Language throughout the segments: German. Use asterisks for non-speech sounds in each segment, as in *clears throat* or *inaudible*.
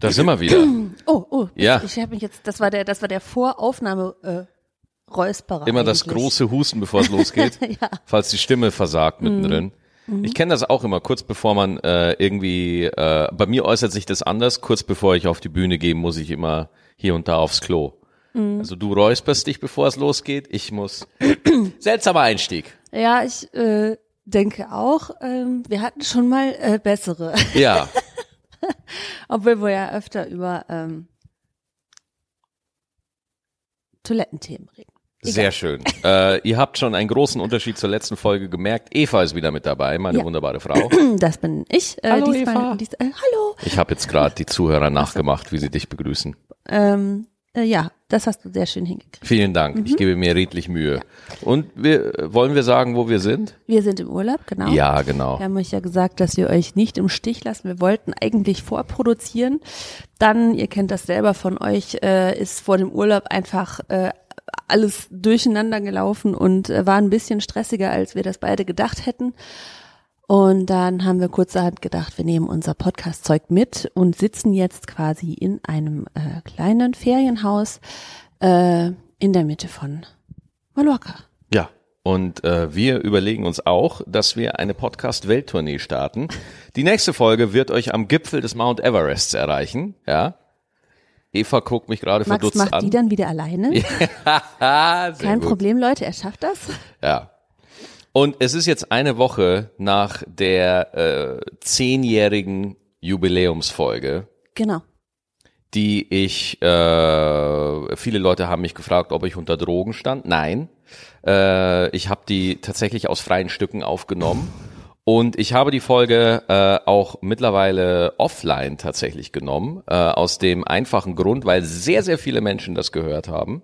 Da sind wir wieder. Oh, oh, Ja. ich, habe mich jetzt, das war der, das war der Voraufnahme äh, Räusperer. Immer das eigentlich. große Husten, bevor es losgeht, *laughs* Ja. falls die Stimme versagt mittendrin. Ich kenne das auch immer, kurz bevor man äh, irgendwie, äh, bei mir äußert sich das anders, kurz bevor ich auf die Bühne gehe, muss ich immer hier und da aufs Klo. Also du räusperst dich, bevor es losgeht, ich muss. *clears throat* Seltsamer Einstieg. Ja, ich äh, denke auch, ähm, wir hatten schon mal äh, bessere, Ja, *laughs* *laughs* obwohl wir ja öfter über ähm, Toilettenthemen reden. sehr schön. Äh, ihr habt schon einen großen Unterschied zur letzten Folge gemerkt. Eva ist wieder mit dabei, meine Ja. wunderbare Frau. *clears throat* Das bin ich. Äh, Hallo, diesmal, Eva. Dies, äh, hallo. Ich habe jetzt gerade die Zuhörer nachgemacht, wie sie dich begrüßen. Ähm, äh, ja, das hast du sehr schön hingekriegt. Vielen Dank. Mhm. Ich gebe mir redlich Mühe. Und wir, äh, wollen wir sagen, wo wir sind? Wir sind im Urlaub, genau. Ja, genau. Wir haben euch ja gesagt, dass wir euch nicht im Stich lassen. Wir wollten eigentlich vorproduzieren. Dann, ihr kennt das selber von euch, äh, ist vor dem Urlaub einfach äh, alles durcheinander gelaufen und äh, war ein bisschen stressiger, als wir das beide gedacht hätten. Und dann haben wir kurzerhand gedacht, wir nehmen unser Podcast-Zeug mit und sitzen jetzt quasi in einem äh, kleinen Ferienhaus äh, in der Mitte von Mallorca. Ja. Und äh, wir überlegen uns auch, dass wir eine Podcast-Welttournee starten. Die nächste Folge wird euch am Gipfel des Mount Everests erreichen. Ja. Eva guckt mich gerade Max verdutzt macht an. die dann wieder alleine. *laughs* Sehr Kein gut. Problem, Leute, er schafft das. Ja. Und es ist jetzt eine Woche nach der äh, zehnjährigen Jubiläumsfolge, Genau. die ich, äh, viele Leute haben mich gefragt, ob ich unter Drogen stand. Nein. Äh, ich habe die tatsächlich aus freien Stücken aufgenommen. Und ich habe die Folge äh, auch mittlerweile offline tatsächlich genommen, äh, aus dem einfachen Grund, weil sehr, sehr viele Menschen das gehört haben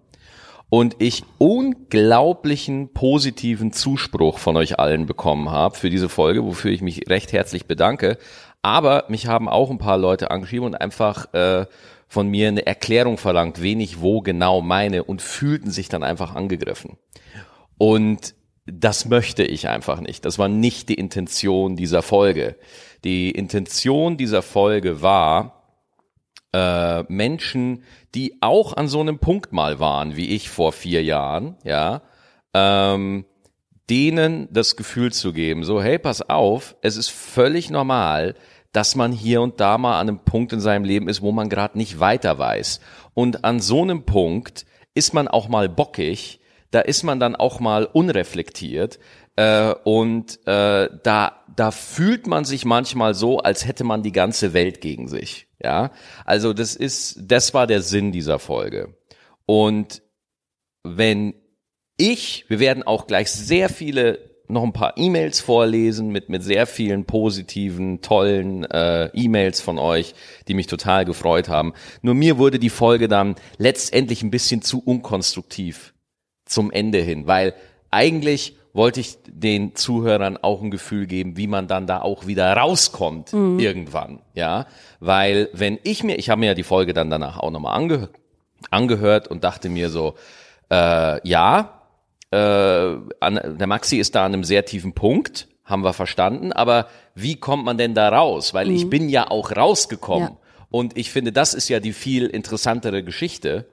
und ich unglaublichen positiven Zuspruch von euch allen bekommen habe für diese Folge, wofür ich mich recht herzlich bedanke. Aber mich haben auch ein paar Leute angeschrieben und einfach äh, von mir eine Erklärung verlangt, wen ich wo genau meine und fühlten sich dann einfach angegriffen. Und das möchte ich einfach nicht. Das war nicht die Intention dieser Folge. Die Intention dieser Folge war, äh, Menschen, die auch an so einem Punkt mal waren, wie ich vor vier Jahren, ja, ähm, denen das Gefühl zu geben, so, hey, pass auf, es ist völlig normal, dass man hier und da mal an einem Punkt in seinem Leben ist, wo man gerade nicht weiter weiß. Und an so einem Punkt ist man auch mal bockig, da ist man dann auch mal unreflektiert äh, und äh, da da fühlt man sich manchmal so, als hätte man die ganze Welt gegen sich. Ja, also das ist das war der Sinn dieser Folge. Und wenn ich, wir werden auch gleich sehr viele noch ein paar E-Mails vorlesen mit mit sehr vielen positiven, tollen äh, E-Mails von euch, die mich total gefreut haben. Nur mir wurde die Folge dann letztendlich ein bisschen zu unkonstruktiv zum Ende hin, weil eigentlich wollte ich den Zuhörern auch ein Gefühl geben, wie man dann da auch wieder rauskommt irgendwann, ja, weil wenn ich mir, ich habe mir ja die Folge dann danach auch nochmal ange angehört und dachte mir so, äh, ja, äh, an, der Maxi ist da an einem sehr tiefen Punkt, haben wir verstanden, aber wie kommt man denn da raus? Weil ich bin ja auch rausgekommen Ja. und ich finde, das ist ja die viel interessantere Geschichte.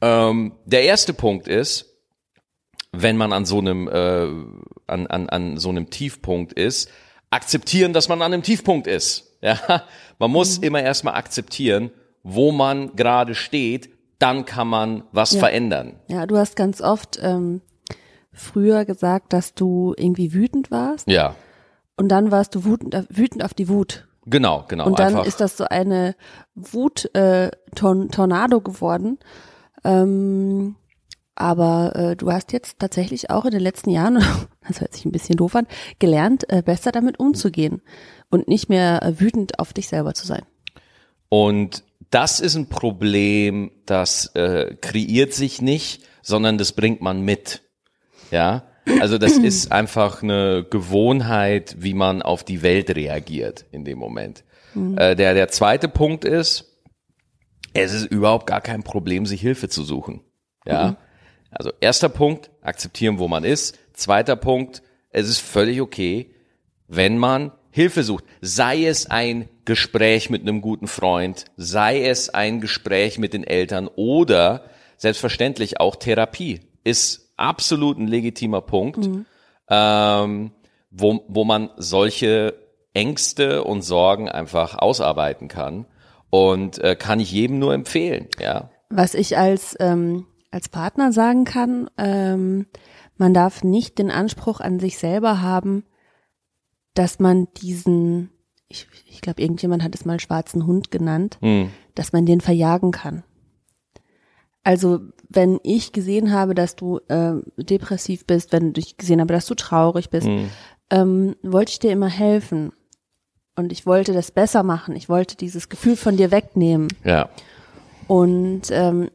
Ähm, der erste Punkt ist, wenn man an so einem äh, an, an, an so einem Tiefpunkt ist, akzeptieren, dass man an einem Tiefpunkt ist. *laughs* Ja, man muss immer erstmal akzeptieren, wo man gerade steht, dann kann man was Ja. verändern. Ja, du hast ganz oft ähm, früher gesagt, dass du irgendwie wütend warst Ja, und dann warst du wütend, wütend auf die Wut. genau, genau. Und dann einfach. ist das so eine Wut-Tornado geworden. Ähm, aber äh, du hast jetzt tatsächlich auch in den letzten Jahren, *laughs* das hört sich ein bisschen doof an, gelernt, äh, besser damit umzugehen und nicht mehr äh, wütend auf dich selber zu sein. Und das ist ein Problem, das äh, kreiert sich nicht, sondern das bringt man mit. Ja, also das ist *clears throat* einfach eine Gewohnheit, wie man auf die Welt reagiert in dem Moment. Äh, der, der zweite Punkt ist, es ist überhaupt gar kein Problem, sich Hilfe zu suchen. Ja, also erster Punkt, akzeptieren, wo man ist. Zweiter Punkt, es ist völlig okay, wenn man Hilfe sucht, sei es ein Gespräch mit einem guten Freund, sei es ein Gespräch mit den Eltern oder selbstverständlich auch Therapie, ist absolut ein legitimer Punkt, mhm. ähm, wo, wo man solche Ängste und Sorgen einfach ausarbeiten kann und äh, kann ich jedem nur empfehlen, ja. Was ich als ähm, als Partner sagen kann, ähm, man darf nicht den Anspruch an sich selber haben, dass man diesen, ich, ich glaube, irgendjemand hat es mal schwarzen Hund genannt, mhm. dass man den verjagen kann. Also wenn ich gesehen habe, dass du äh, depressiv bist, wenn ich gesehen habe, dass du traurig bist, mhm. ähm, wollte ich dir immer helfen. Und ich wollte das besser machen. Ich wollte dieses Gefühl von dir wegnehmen. Ja. Und ähm,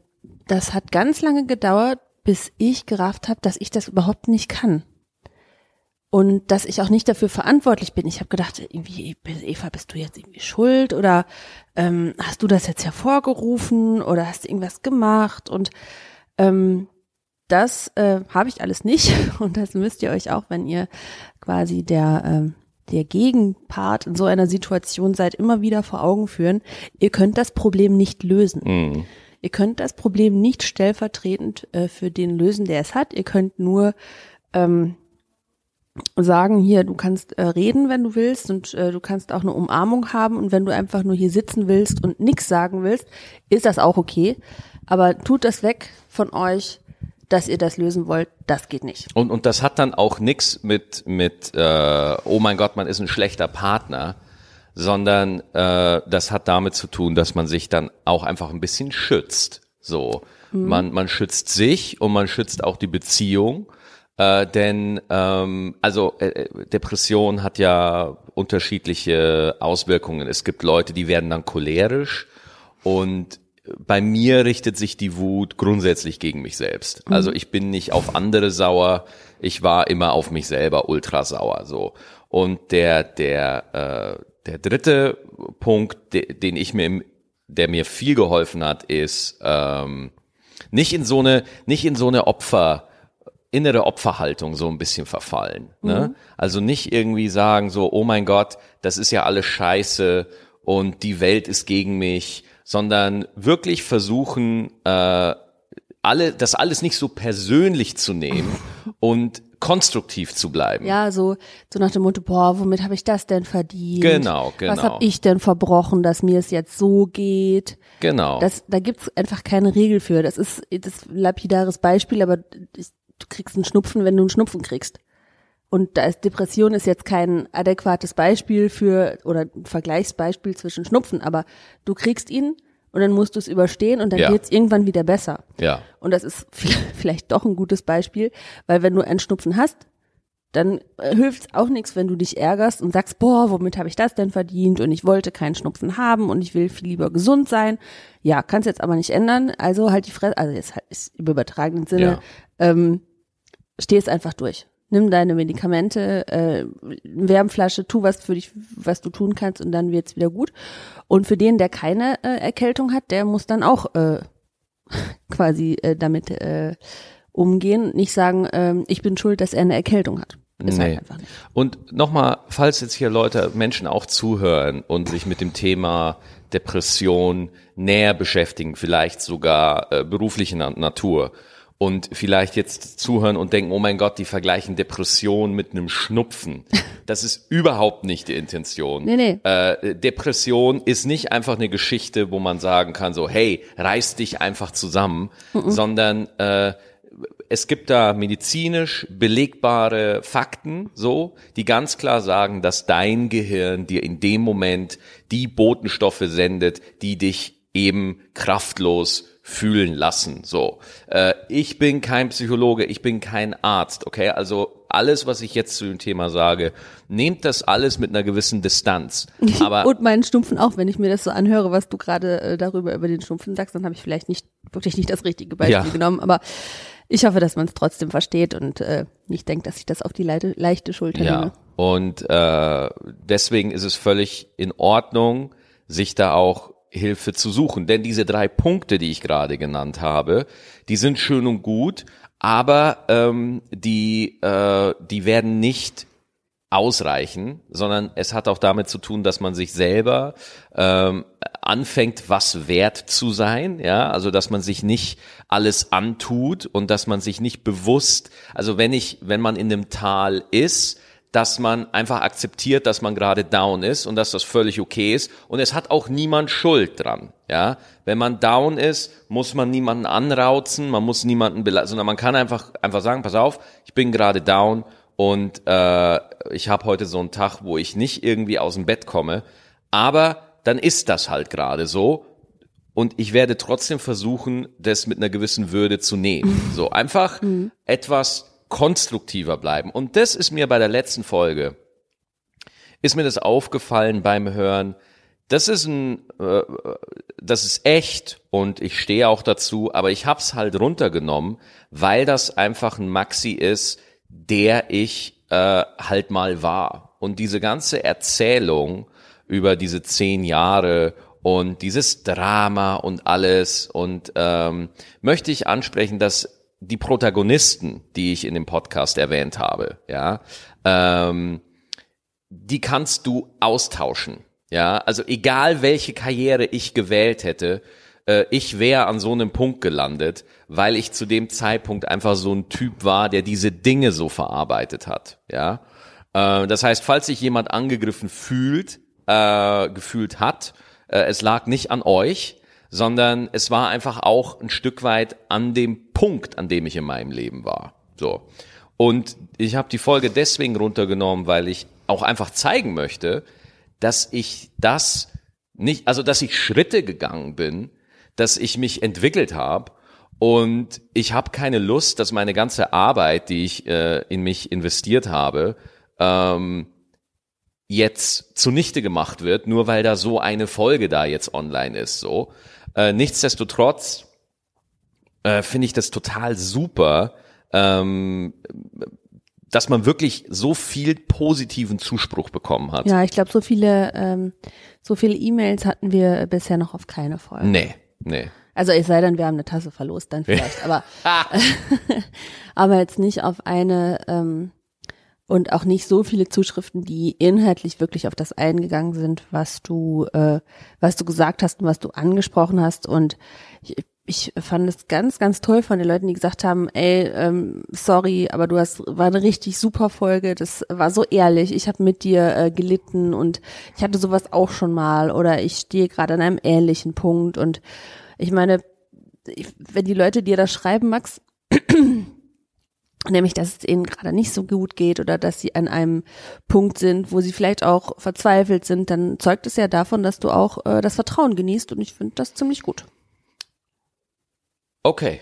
das hat ganz lange gedauert, bis ich gerafft habe, dass ich das überhaupt nicht kann und dass ich auch nicht dafür verantwortlich bin. Ich habe gedacht, irgendwie, Eva, bist du jetzt irgendwie schuld oder ähm, hast du das jetzt hervorgerufen oder hast du irgendwas gemacht? Und ähm, das äh, habe ich alles nicht *laughs* und das müsst ihr euch auch, wenn ihr quasi der äh, der Gegenpart in so einer Situation seid, immer wieder vor Augen führen. Ihr könnt das Problem nicht lösen. Mhm. Ihr könnt das Problem nicht stellvertretend äh, für den lösen, der es hat. Ihr könnt nur ähm, sagen, hier, du kannst äh, reden, wenn du willst und äh, du kannst auch eine Umarmung haben und wenn du einfach nur hier sitzen willst und nichts sagen willst, ist das auch okay. Aber tut das weg von euch, dass ihr das lösen wollt, das geht nicht. Und, und das hat dann auch nichts mit, mit äh, oh mein Gott, man ist ein schlechter Partner, sondern äh, das hat damit zu tun, dass man sich dann auch einfach ein bisschen schützt. So, mhm. man, man schützt sich und man schützt auch die Beziehung äh, denn ähm, also äh, äh, Depression hat ja unterschiedliche Auswirkungen. Es gibt Leute, die werden dann cholerisch und bei mir richtet sich die Wut grundsätzlich gegen mich selbst. Mhm. Also ich bin nicht auf andere sauer, ich war immer auf mich selber ultra sauer so. Und der der äh, der dritte Punkt, de, den ich mir im, der mir viel geholfen hat, ist ähm, nicht in so eine nicht in so eine Opfer innere Opferhaltung so ein bisschen verfallen. Ne? Mhm. Also nicht irgendwie sagen so, oh mein Gott, das ist ja alles scheiße und die Welt ist gegen mich, sondern wirklich versuchen, äh, alle, das alles nicht so persönlich zu nehmen *laughs* und konstruktiv zu bleiben. Ja, so, so nach dem Motto, boah, womit habe ich das denn verdient? Genau, genau. Was habe ich denn verbrochen, dass mir es jetzt so geht? Genau. Das, da gibt's einfach keine Regel für. Das ist das lapidares Beispiel, aber du kriegst einen Schnupfen, wenn du einen Schnupfen kriegst. Und da ist Depression ist jetzt kein adäquates Beispiel für oder ein Vergleichsbeispiel zwischen Schnupfen, aber du kriegst ihn und dann musst du es überstehen und dann ja. geht's irgendwann wieder besser. Ja. Und das ist *laughs* vielleicht doch ein gutes Beispiel, weil wenn du einen Schnupfen hast, dann äh, hilft auch nichts, wenn du dich ärgerst und sagst, boah, womit habe ich das denn verdient und ich wollte keinen Schnupfen haben und ich will viel lieber gesund sein. Ja, kannst jetzt aber nicht ändern, also halt die Fresse, also jetzt halt ist im übertragenen Sinne, ja. ähm, steh es einfach durch. Nimm deine Medikamente, äh, Wärmflasche, tu was für dich, was du tun kannst und dann wird's wieder gut. Und für den, der keine äh, Erkältung hat, der muss dann auch äh, *laughs* quasi äh, damit äh, umgehen, nicht sagen, äh, ich bin schuld, dass er eine Erkältung hat. Ist halt nee. Halt und nochmal, falls jetzt hier Leute, Menschen auch zuhören und sich mit dem Thema Depression näher beschäftigen, vielleicht sogar äh, beruflicher Natur und vielleicht jetzt zuhören und denken, oh mein Gott, die vergleichen Depression mit einem Schnupfen. *laughs* Das ist überhaupt nicht die Intention. Nee, nee. Äh, Depression ist nicht einfach eine Geschichte, wo man sagen kann, so, hey, reiß dich einfach zusammen, mhm. sondern äh, es gibt da medizinisch belegbare Fakten, so, die ganz klar sagen, dass dein Gehirn dir in dem Moment die Botenstoffe sendet, die dich eben kraftlos fühlen lassen. So, äh, ich bin kein Psychologe, ich bin kein Arzt, okay? Also alles, was ich jetzt zu dem Thema sage, nehmt das alles mit einer gewissen Distanz. *laughs* Aber und meinen Stumpfen auch, wenn ich mir das so anhöre, was du gerade äh, darüber über den Stumpfen sagst, dann habe ich vielleicht nicht wirklich nicht das richtige Beispiel ja. genommen, aber ich hoffe, dass man es trotzdem versteht und äh, nicht denkt, dass ich das auf die leite, leichte Schulter ja. nehme. Und äh, deswegen ist es völlig in Ordnung, sich da auch Hilfe zu suchen. Denn diese drei Punkte, die ich gerade genannt habe, die sind schön und gut, aber ähm, die, äh, die werden nicht ausreichen, sondern es hat auch damit zu tun, dass man sich selber ähm, anfängt, was wert zu sein, ja, also dass man sich nicht alles antut und dass man sich nicht bewusst, also wenn ich, wenn man in einem Tal ist, dass man einfach akzeptiert, dass man gerade down ist und dass das völlig okay ist und es hat auch niemand Schuld dran, ja. Wenn man down ist, muss man niemanden anrauzen, man muss niemanden, sondern man kann einfach einfach sagen, pass auf, ich bin gerade down und äh, ich habe heute so einen Tag, wo ich nicht irgendwie aus dem Bett komme, aber dann ist das halt gerade so und ich werde trotzdem versuchen, das mit einer gewissen Würde zu nehmen. So einfach mhm. etwas konstruktiver bleiben. Und das ist mir bei der letzten Folge, ist mir das aufgefallen beim Hören. Das ist ein, äh, das ist echt und ich stehe auch dazu, aber ich hab's halt runtergenommen, weil das einfach ein Maxi ist, der ich äh, halt mal war. Und diese ganze Erzählung über diese zehn Jahre und dieses Drama und alles und ähm, möchte ich ansprechen, dass die Protagonisten, die ich in dem Podcast erwähnt habe, ja, ähm, die kannst du austauschen. Ja, also egal welche Karriere ich gewählt hätte, äh, ich wäre an so einem Punkt gelandet, weil ich zu dem Zeitpunkt einfach so ein Typ war, der diese Dinge so verarbeitet hat. Ja, äh, das heißt, falls sich jemand angegriffen fühlt, äh, gefühlt hat, äh, es lag nicht an euch, sondern es war einfach auch ein Stück weit an dem Punkt, an dem ich in meinem Leben war. So. Und ich habe die Folge deswegen runtergenommen, weil ich auch einfach zeigen möchte, dass ich das nicht, also dass ich Schritte gegangen bin, dass ich mich entwickelt habe und ich habe keine Lust, dass meine ganze Arbeit, die ich äh, in mich investiert habe, ähm, jetzt zunichte gemacht wird, nur weil da so eine Folge da jetzt online ist. So, äh, nichtsdestotrotz äh, finde ich das total super, ähm, dass man wirklich so viel positiven Zuspruch bekommen hat. Ja, ich glaube, so viele, ähm, so viele E-Mails hatten wir bisher noch auf keine Folge. Nee. Nee. Also es sei denn, wir haben eine Tasse verlost, dann *laughs* vielleicht, aber, *laughs* aber jetzt nicht auf eine ähm, und auch nicht so viele Zuschriften, die inhaltlich wirklich auf das eingegangen sind, was du, äh, was du gesagt hast und was du angesprochen hast. Und ich, ich fand es ganz, ganz toll von den Leuten, die gesagt haben, ey, ähm, sorry, aber du hast, war eine richtig super Folge, das war so ehrlich, ich habe mit dir äh, gelitten und ich hatte sowas auch schon mal. Oder ich stehe gerade an einem ähnlichen Punkt. Und ich meine, wenn die Leute dir das schreiben, Max, nämlich, dass es ihnen gerade nicht so gut geht oder dass sie an einem Punkt sind, wo sie vielleicht auch verzweifelt sind, dann zeugt es ja davon, dass du auch äh, das Vertrauen genießt und ich finde das ziemlich gut. Okay.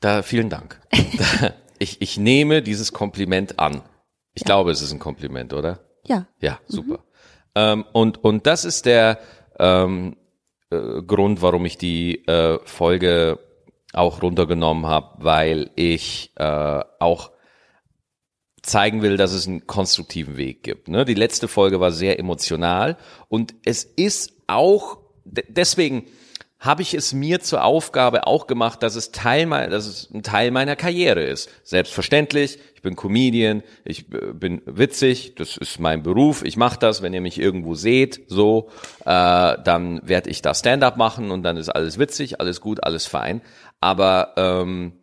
Da, vielen Dank. *laughs* ich, ich nehme dieses Kompliment an. Ich ja. glaube, es ist ein Kompliment, oder? Ja. Ja, super. Mhm. Ähm, und, und das ist der ähm, äh, Grund, warum ich die äh, Folge auch runtergenommen habe, weil ich äh, auch zeigen will, dass es einen konstruktiven Weg gibt. Ne? Die letzte Folge war sehr emotional und es ist auch deswegen habe ich es mir zur Aufgabe auch gemacht, dass es Teil meiner, dass es ein Teil meiner Karriere ist. Selbstverständlich, ich bin Comedian, ich äh, bin witzig, das ist mein Beruf, ich mache das, wenn ihr mich irgendwo seht, so, äh, dann werde ich da Stand-up machen und dann ist alles witzig, alles gut, alles fein. Aber ähm,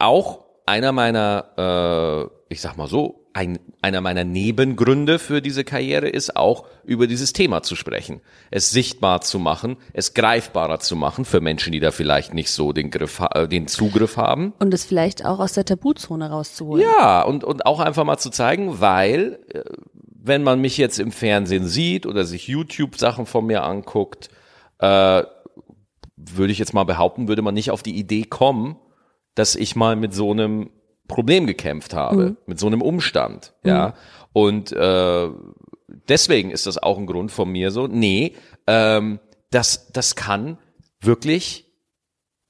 auch einer meiner, äh, ich sag mal so, ein, einer meiner Nebengründe für diese Karriere ist auch, über dieses Thema zu sprechen, es sichtbar zu machen, es greifbarer zu machen für Menschen, die da vielleicht nicht so den Griff, äh, den Zugriff haben. Und es vielleicht auch aus der Tabuzone rauszuholen. Ja, und, und auch einfach mal zu zeigen, weil, äh, wenn man mich jetzt im Fernsehen sieht oder sich YouTube-Sachen von mir anguckt, äh, würde ich jetzt mal behaupten, würde man nicht auf die Idee kommen, dass ich mal mit so einem Problem gekämpft habe, mhm. mit so einem Umstand, ja. Mhm. Und äh, deswegen ist das auch ein Grund von mir so, nee, ähm, das, das kann wirklich,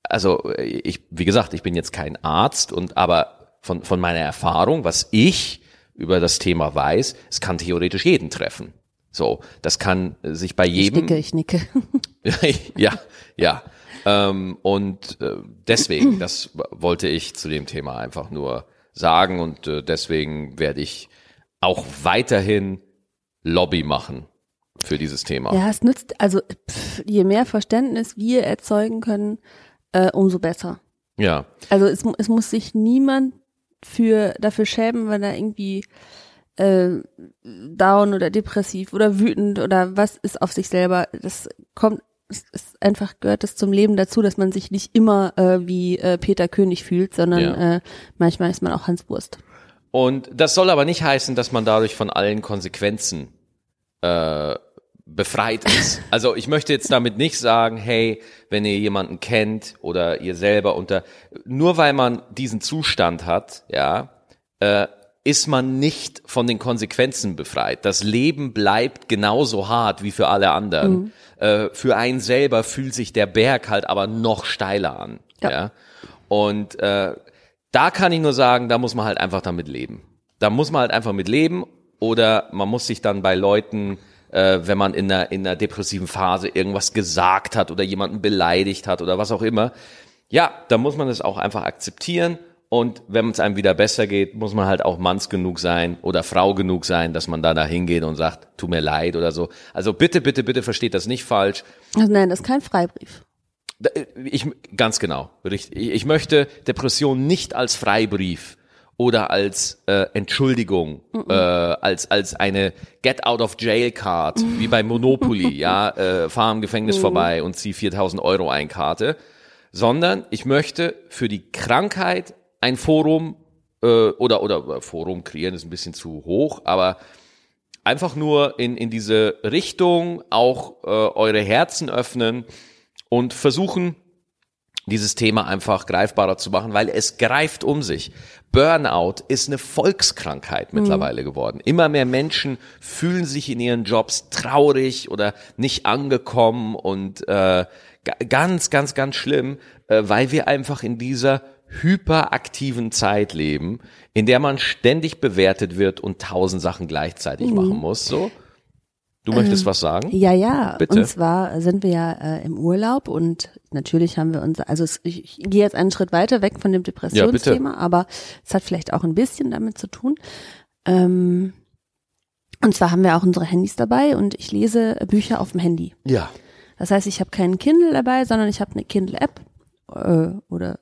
also ich, wie gesagt, ich bin jetzt kein Arzt und aber von, von meiner Erfahrung, was ich über das Thema weiß, es kann theoretisch jeden treffen. So, das kann sich bei jedem. Ich nicke, ich nicke. *laughs* ja, ja. Ähm, und äh, deswegen, das wollte ich zu dem Thema einfach nur sagen und äh, deswegen werde ich auch weiterhin Lobby machen für dieses Thema. Ja, es nützt, also pff, je mehr Verständnis wir erzeugen können, äh, umso besser. Ja. Also es, es muss sich niemand für dafür schämen, wenn er irgendwie äh, down oder depressiv oder wütend oder was ist auf sich selber. Das kommt, es ist einfach gehört es zum Leben dazu, dass man sich nicht immer äh, wie äh, Peter König fühlt, sondern Ja. äh, manchmal ist man auch Hans Wurst. Und das soll aber nicht heißen, dass man dadurch von allen Konsequenzen äh, befreit ist. *laughs* Also ich möchte jetzt damit nicht sagen, hey, wenn ihr jemanden kennt oder ihr selber unter, nur weil man diesen Zustand hat, ja, äh, ist man nicht von den Konsequenzen befreit. Das Leben bleibt genauso hart wie für alle anderen. Äh, für einen selber fühlt sich der Berg halt aber noch steiler an. Ja. Ja. Und äh, da kann ich nur sagen, da muss man halt einfach damit leben. Da muss man halt einfach mit leben oder man muss sich dann bei Leuten, äh, wenn man in einer, in einer depressiven Phase irgendwas gesagt hat oder jemanden beleidigt hat oder was auch immer, ja, da muss man es auch einfach akzeptieren. Und wenn es einem wieder besser geht, muss man halt auch Manns genug sein oder Frau genug sein, dass man da da hingeht und sagt, tut mir leid oder so. Also bitte, bitte, bitte versteht das nicht falsch. Also nein, das ist kein Freibrief. Da- Ich, ganz genau, richtig. Ich möchte Depression nicht als Freibrief oder als äh, Entschuldigung, äh, als als eine Get out of Jail Card wie bei Monopoly, *laughs* ja, äh, fahr im Gefängnis vorbei und zieh 4000 Euro ein Karte, sondern ich möchte für die Krankheit ein Forum äh, oder oder Forum kreieren ist ein bisschen zu hoch, aber einfach nur in in diese Richtung auch äh, eure Herzen öffnen und versuchen, dieses Thema einfach greifbarer zu machen, weil es greift um sich. Burnout ist eine Volkskrankheit mittlerweile geworden. Immer mehr Menschen fühlen sich in ihren Jobs traurig oder nicht angekommen und äh, ga- ganz, ganz, ganz schlimm, äh, weil wir einfach in dieser hyperaktiven Zeit leben, in der man ständig bewertet wird und tausend Sachen gleichzeitig machen muss. So, du möchtest was sagen? Ja, ja. Bitte. Und zwar sind wir ja äh, im Urlaub und natürlich haben wir unser, also es, ich, ich gehe jetzt einen Schritt weiter weg von dem Depressionsthema, aber es hat vielleicht auch ein bisschen damit zu tun. Ähm, und zwar haben wir auch unsere Handys dabei und ich lese Bücher auf dem Handy. Ja. Das heißt, ich habe keinen Kindle dabei, sondern ich habe eine Kindle-App äh, oder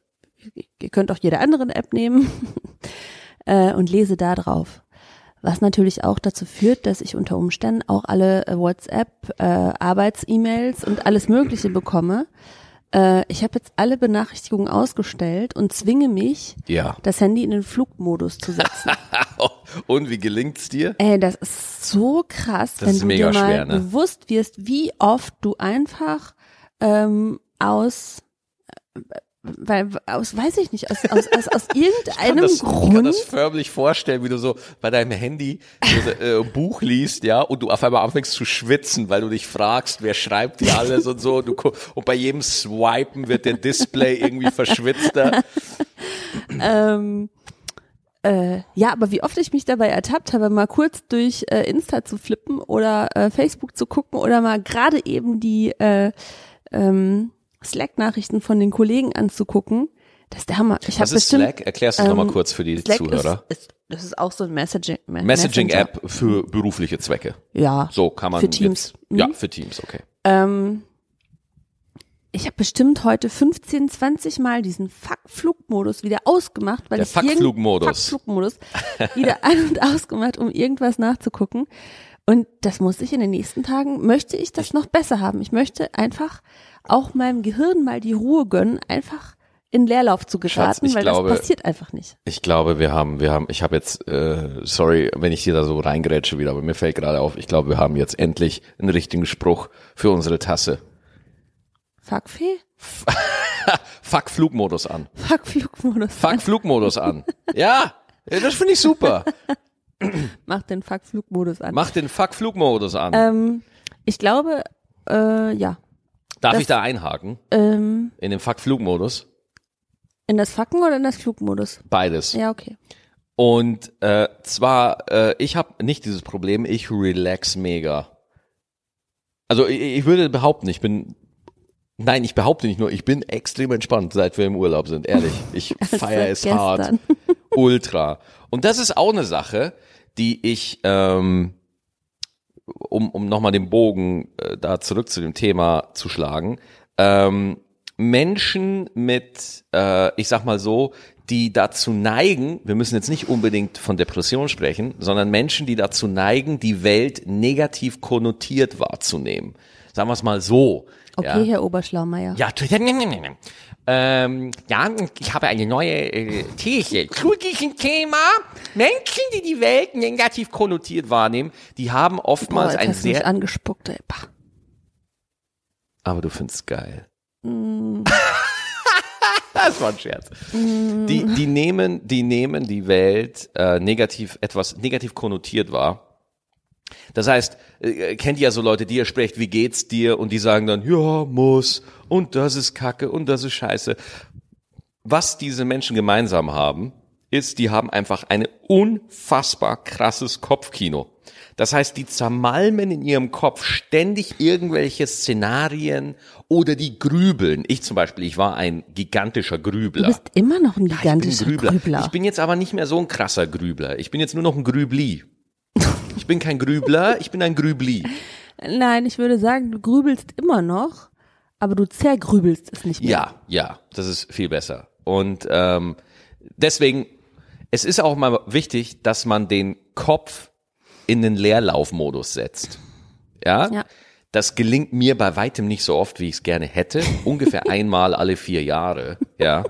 ihr könnt auch jede andere App nehmen *laughs* äh, und lese da drauf. Was natürlich auch dazu führt, dass ich unter Umständen auch alle äh, WhatsApp, äh, Arbeits-E-Mails und alles Mögliche bekomme. Äh, ich habe jetzt alle Benachrichtigungen ausgestellt und zwinge mich, Ja. das Handy in den Flugmodus zu setzen. *laughs* Und wie gelingt's dir? Ey, das ist so krass, Das wenn du dir mal schwer, ne? bewusst wirst, wie oft du einfach ähm, aus äh, weil aus weiß ich nicht aus aus aus, aus irgendeinem das, ich kann Grund das förmlich vorstellen, wie du so bei deinem Handy so, äh, ein Buch liest, ja, und du auf einmal anfängst zu schwitzen, weil du dich fragst, wer schreibt dir alles und so. Und, du, und bei jedem Swipen wird der Display irgendwie verschwitzter. ähm, äh, ja, aber wie oft ich mich dabei ertappt habe, mal kurz durch äh, Insta zu flippen oder äh, Facebook zu gucken oder mal gerade eben die äh, ähm, Slack-Nachrichten von den Kollegen anzugucken, das ist der Hammer. Ich Was ist bestimmt Slack? Erklärst du ähm, nochmal kurz für die Slack Zuhörer. Ist, ist, das ist auch so ein Messaging Me- Messaging Messenger. App für berufliche Zwecke. Ja. So kann man Für Teams. Jetzt, Mhm. Ja, für Teams, okay. Ähm, ich habe bestimmt heute 15, 20 Mal diesen Fuck-Flugmodus wieder ausgemacht, weil Der ich Fuck-Flugmodus. Fuck-Flugmodus wieder *laughs* an und ausgemacht, um irgendwas nachzugucken. Und das muss ich in den nächsten Tagen, möchte ich das noch besser haben. Ich möchte einfach auch meinem Gehirn mal die Ruhe gönnen, einfach in Leerlauf zu geraten, weil glaube- das passiert einfach nicht. Ich glaube, wir haben, wir haben, ich habe jetzt, äh, sorry, wenn ich hier da so reingrätsche wieder, aber mir fällt gerade auf, ich glaube, wir haben jetzt endlich einen richtigen Spruch für unsere Tasse. Fuck-Fee? *laughs* Fuck Flugmodus an. Fuck-Flugmodus. Fuck Flugmodus an. Ja, das finde ich super. *laughs* Mach den Fuck-Flugmodus an. Mach den Fuck Flugmodus an. Ähm, ich glaube, äh, ja. Darf das- ich da einhaken? Ähm, In den Fuck Flugmodus? in das Facken oder in das Flugmodus? Beides. Ja, okay. Und äh, zwar, äh, ich habe nicht dieses Problem, ich relax mega. Also ich, ich würde behaupten, ich bin, nein, ich behaupte nicht nur, ich bin extrem entspannt, seit wir im Urlaub sind, ehrlich. *laughs* Ich feiere es seit hart. gestern. Ultra. Und das ist auch eine Sache, die ich, ähm, um, um nochmal den Bogen äh, da zurück zu dem Thema zu schlagen, ähm, Menschen mit, äh, ich sag mal so, die dazu neigen, wir müssen jetzt nicht unbedingt von Depression sprechen, sondern Menschen, die dazu neigen, die Welt negativ konnotiert wahrzunehmen. Sagen wir es mal so. Okay, ja. Herr Oberschlaumeier. Ja, *laughs* ähm, ja, ich habe eine neue äh, These zu diesem Thema. Menschen, die die Welt negativ konnotiert wahrnehmen, die haben Boah, oftmals jetzt ein du mich sehr... angespuckt, ey. Aber du findest geil. Mm. *laughs* das war ein Scherz. Die, die nehmen, die nehmen die Welt äh, negativ, etwas negativ konnotiert wahr. Das heißt, äh, kennt ihr ja so Leute, die ihr sprecht, wie geht's dir? Und die sagen dann, ja, muss, und das ist Kacke, und das ist Scheiße. Was diese Menschen gemeinsam haben, ist, die haben einfach ein unfassbar krasses Kopfkino. Das heißt, die zermalmen in ihrem Kopf ständig irgendwelche Szenarien oder die grübeln. Ich zum Beispiel, ich war ein gigantischer Grübler. Du bist immer noch ein Ja, ich gigantischer Grübler. Grübler. Ich bin jetzt aber nicht mehr so ein krasser Grübler. Ich bin jetzt nur noch ein Grübli. Ich bin kein Grübler, ich bin ein Grübli. Nein, ich würde sagen, du grübelst immer noch, aber du zergrübelst es nicht mehr. Ja, ja, das ist viel besser. Und ähm, deswegen, es ist auch mal wichtig, dass man den Kopf in den Leerlaufmodus setzt. Ja? Ja. Das gelingt mir bei weitem nicht so oft, wie ich es gerne hätte. Ungefähr *laughs* einmal alle vier Jahre. Ja.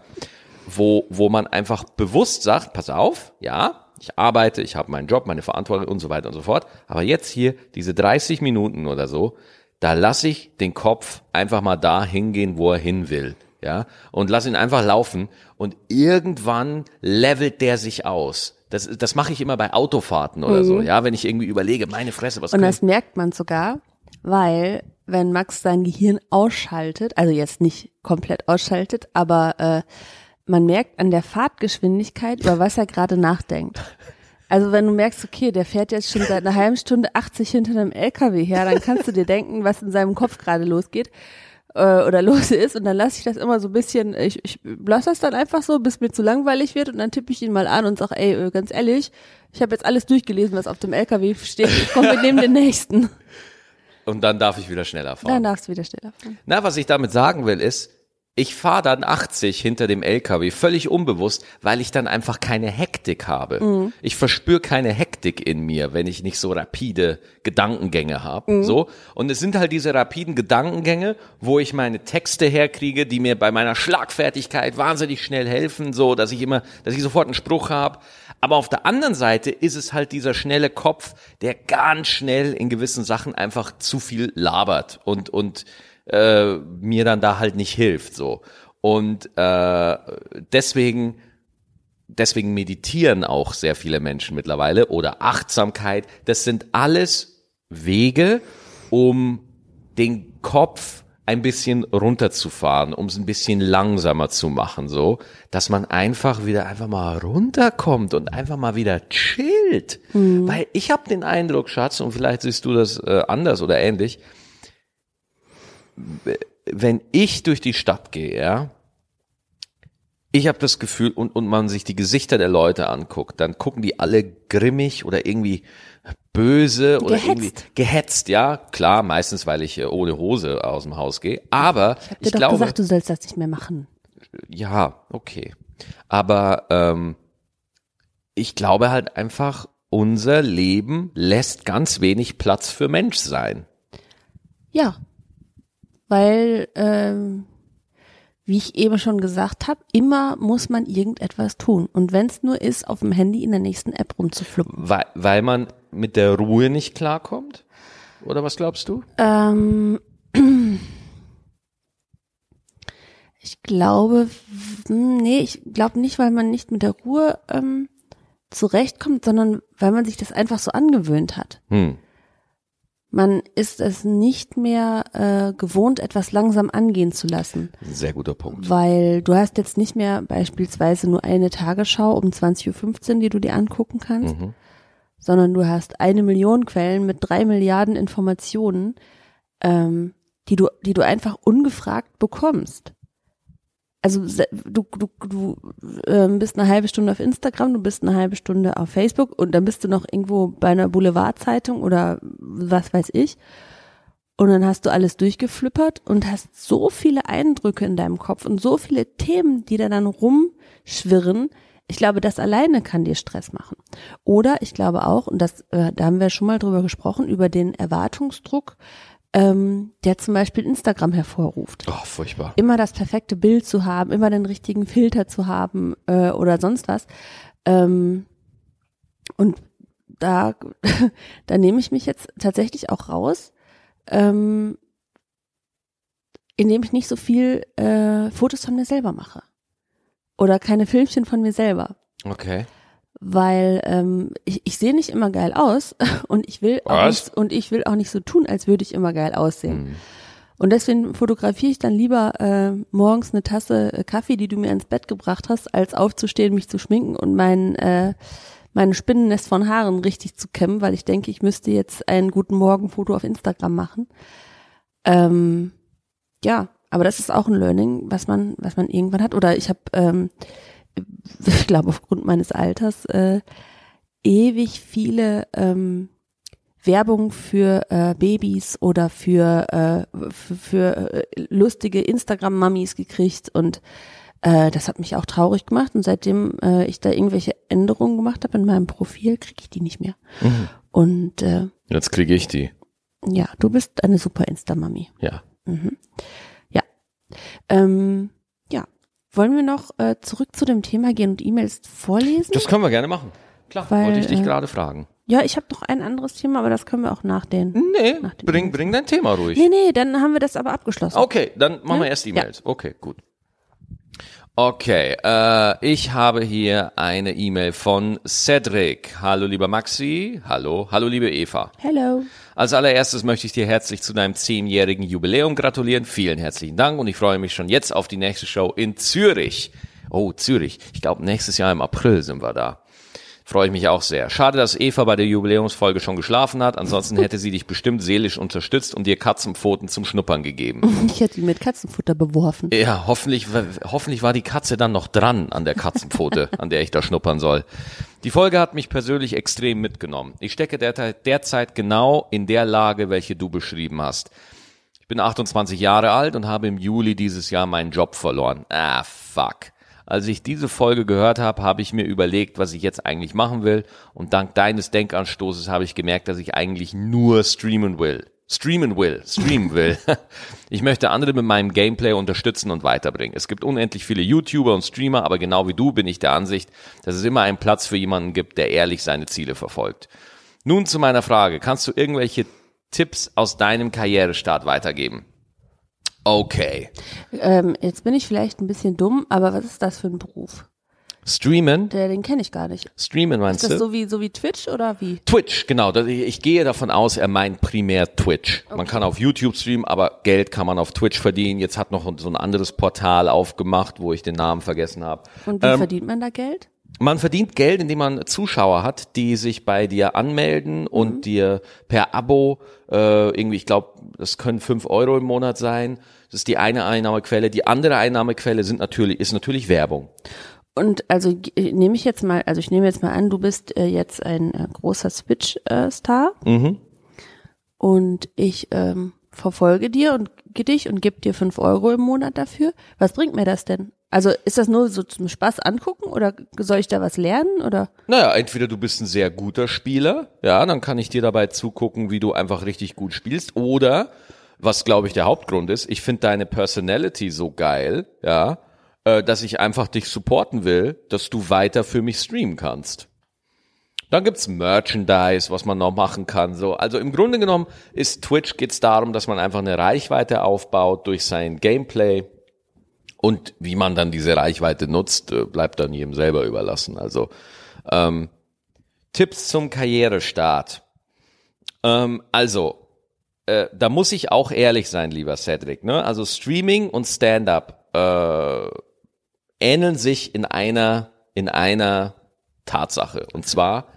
Wo, wo man einfach bewusst sagt, pass auf, ja, ich arbeite, ich habe meinen Job, meine Verantwortung und so weiter und so fort. Aber jetzt hier, diese 30 Minuten oder so, da lasse ich den Kopf einfach mal da hingehen, wo er hin will. Ja, und lass ihn einfach laufen und irgendwann levelt der sich aus. Das, das mache ich immer bei Autofahrten oder so, ja, wenn ich irgendwie überlege, meine Fresse, was Mhm. Und das merkt man sogar, weil wenn Max sein Gehirn ausschaltet, also jetzt nicht komplett ausschaltet, aber äh, man merkt an der Fahrtgeschwindigkeit, über was er gerade nachdenkt. Also wenn du merkst, okay, der fährt jetzt schon seit einer halben Stunde 80 hinter einem LKW her, dann kannst du dir denken, was in seinem Kopf gerade losgeht äh, oder los ist und dann lasse ich das immer so ein bisschen, ich, ich lasse das dann einfach so, bis mir zu langweilig wird und dann tippe ich ihn mal an und sag, ey, äh, ganz ehrlich, ich habe jetzt alles durchgelesen, was auf dem LKW steht. Komm, wir nehmen den nächsten. Und dann darf ich wieder schneller fahren. Dann darfst du wieder schneller fahren. Na, was ich damit sagen will, ist, ich fahre dann 80 hinter dem LKW, völlig unbewusst, weil ich dann einfach keine Hektik habe. Ich verspüre keine Hektik in mir, wenn ich nicht so rapide Gedankengänge habe. So. Und es sind halt diese rapiden Gedankengänge, wo ich meine Texte herkriege, die mir bei meiner Schlagfertigkeit wahnsinnig schnell helfen, so dass ich immer, dass ich sofort einen Spruch habe. Aber auf der anderen Seite ist es halt dieser schnelle Kopf, der ganz schnell in gewissen Sachen einfach zu viel labert und und äh, mir dann da halt nicht hilft so. Und äh, deswegen deswegen meditieren auch sehr viele Menschen mittlerweile oder Achtsamkeit. Das sind alles Wege um den Kopf ein bisschen runterzufahren, um es ein bisschen langsamer zu machen, so, dass man einfach wieder einfach mal runterkommt und einfach mal wieder chillt. Weil ich habe den Eindruck, Schatz, und vielleicht siehst du das äh, anders oder ähnlich, wenn ich durch die Stadt gehe, ja, ich habe das Gefühl, und, und man sich die Gesichter der Leute anguckt, dann gucken die alle grimmig oder irgendwie böse oder Gehetzt. irgendwie gehetzt, ja, klar, meistens, weil ich äh, ohne Hose aus dem Haus gehe. Aber Ich hab dir ich doch glaube, gesagt, du sollst das nicht mehr machen. ja, okay. Aber ähm, ich glaube halt einfach, unser Leben lässt ganz wenig Platz für Menschsein. Ja, weil, ähm, wie ich eben schon gesagt habe, immer muss man irgendetwas tun. Und wenn es nur ist, auf dem Handy in der nächsten App rumzufluppen. Weil, weil man mit der Ruhe nicht klarkommt? Oder was glaubst du? Ähm, *clears throat* ich glaube, hm, nee, ich glaube nicht, weil man nicht mit der Ruhe ähm, zurechtkommt, sondern weil man sich das einfach so angewöhnt hat. Hm. Man ist es nicht mehr äh, gewohnt, etwas langsam angehen zu lassen. Sehr guter Punkt. Weil du hast jetzt nicht mehr beispielsweise nur eine Tagesschau um 20.15 Uhr, die du dir angucken kannst, Mhm. sondern du hast eine Million Quellen mit drei Milliarden Informationen, ähm, die du, die du einfach ungefragt bekommst. Also du, du, du ähm, bist eine halbe Stunde auf Instagram, du bist eine halbe Stunde auf Facebook und dann bist du noch irgendwo bei einer Boulevardzeitung oder was weiß ich. Und dann hast du alles durchgeflippert und hast so viele Eindrücke in deinem Kopf und so viele Themen, die da dann rumschwirren. Ich glaube, das alleine kann dir Stress machen. Oder ich glaube auch, und das, äh, da haben wir schon mal drüber gesprochen, über den Erwartungsdruck, ähm, der zum Beispiel Instagram hervorruft Oh, furchtbar. immer das perfekte Bild zu haben, immer den richtigen Filter zu haben äh, oder sonst was. Ähm, und da, *laughs* da nehme ich mich jetzt tatsächlich auch raus, ähm, indem ich nicht so viel äh, Fotos von mir selber mache. Oder keine Filmchen von mir selber. Okay. Weil ähm, ich, ich sehe nicht immer geil aus *laughs* und ich will auch Was? nicht, und ich will auch nicht so tun, als würde ich immer geil aussehen. Hm. Und deswegen fotografiere ich dann lieber äh, morgens eine Tasse äh, Kaffee, die du mir ins Bett gebracht hast, als aufzustehen, mich zu schminken und mein äh, mein Spinnennest von Haaren richtig zu kämmen, weil ich denke, ich müsste jetzt ein guten Morgen-Foto auf Instagram machen. Ähm, ja, aber das ist auch ein Learning, was man was man irgendwann hat. Oder ich habe, ähm, ich glaube aufgrund meines Alters äh, ewig viele ähm, Werbung für äh, Babys oder für, äh, für, für äh, lustige Instagram-Mummies gekriegt und äh, das hat mich auch traurig gemacht und seitdem äh, ich da irgendwelche Änderungen gemacht habe in meinem Profil, kriege ich die nicht mehr. Mhm. Und äh, Jetzt kriege ich die. ja, du bist eine super Insta-Mami. Ja. Mhm. Ja. Ähm, ja. Wollen wir noch äh, zurück zu dem Thema gehen und E-Mails vorlesen? Das können wir gerne machen. Klar, Weil, wollte ich dich äh, gerade fragen. ja, ich habe noch ein anderes Thema, aber das können wir auch nach den. Nee, nach den bring, bring dein Thema ruhig. Nee, nee, dann haben wir das aber abgeschlossen. Okay, dann machen wir Ja? erst E-Mails. Okay, gut. Okay, äh, ich habe hier eine E-Mail von Cedric. Hallo lieber Maxi, hallo, hallo liebe Eva. Hello. Als allererstes möchte ich dir herzlich zu deinem zehnjährigen Jubiläum gratulieren. Vielen herzlichen Dank und ich freue mich schon jetzt auf die nächste Show in Zürich. Oh, Zürich. Ich glaube, nächstes Jahr im April sind wir da. Freue ich mich auch sehr. Schade, dass Eva bei der Jubiläumsfolge schon geschlafen hat. Ansonsten hätte sie dich bestimmt seelisch unterstützt und dir Katzenpfoten zum Schnuppern gegeben. *laughs* Ich hätte ihn mit Katzenfutter beworfen. Ja, hoffentlich, hoffentlich war die Katze dann noch dran an der Katzenpfote, *laughs* an der ich da schnuppern soll. Die Folge hat mich persönlich extrem mitgenommen. Ich stecke derzeit, derzeit genau in der Lage, welche du beschrieben hast. Ich bin 28 Jahre alt und habe im Juli dieses Jahr meinen Job verloren. Ah, fuck. Als ich diese Folge gehört habe, habe ich mir überlegt, was ich jetzt eigentlich machen will. Und dank deines Denkanstoßes habe ich gemerkt, dass ich eigentlich nur streamen will. Streamen will, streamen *laughs* will. Ich möchte andere mit meinem Gameplay unterstützen und weiterbringen. Es gibt unendlich viele YouTuber und Streamer, aber genau wie du bin ich der Ansicht, dass es immer einen Platz für jemanden gibt, der ehrlich seine Ziele verfolgt. Nun zu meiner Frage. Kannst du irgendwelche Tipps aus deinem Karrierestart weitergeben? Okay. Ähm, jetzt bin ich vielleicht ein bisschen dumm, aber was ist das für ein Beruf? Streamen? Der, den kenne ich gar nicht. Streamen meinst Ist das du? so wie, so wie Twitch oder wie? Twitch, genau. Ich gehe davon aus, er meint primär Twitch. Man kann auf YouTube streamen, aber Geld kann man auf Twitch verdienen. Jetzt hat noch so ein anderes Portal aufgemacht, wo ich den Namen vergessen habe. Und wie Ähm, verdient man da Geld? Man verdient Geld, indem man Zuschauer hat, die sich bei dir anmelden und dir per Abo äh, irgendwie, ich glaube, das können fünf Euro im Monat sein. Das ist die eine Einnahmequelle. Die andere Einnahmequelle sind natürlich ist natürlich Werbung. Und also äh, nehme ich jetzt mal, also ich nehme jetzt mal an, du bist äh, jetzt ein äh, großer Switch-Star Mhm. und ich ähm, verfolge dir und dich und gebe dir fünf Euro im Monat dafür. Was bringt mir das denn? Also ist das nur so zum Spaß angucken oder soll ich da was lernen oder? Naja, entweder du bist ein sehr guter Spieler, ja, dann kann ich dir dabei zugucken, wie du einfach richtig gut spielst, oder, was glaube ich der Hauptgrund ist, ich finde deine Personality so geil, ja, äh, dass ich einfach dich supporten will, dass du weiter für mich streamen kannst. Dann gibt's Merchandise, was man noch machen kann. So, also im Grunde genommen ist Twitch geht's darum, dass man einfach eine Reichweite aufbaut durch sein Gameplay und wie man dann diese Reichweite nutzt, äh, bleibt dann jedem selber überlassen. Also ähm, Tipps zum Karrierestart. Ähm, also, äh, da muss ich auch ehrlich sein, lieber Cedric. Ne? Also Streaming und Stand-up äh, ähneln sich in einer in einer Tatsache. Und zwar,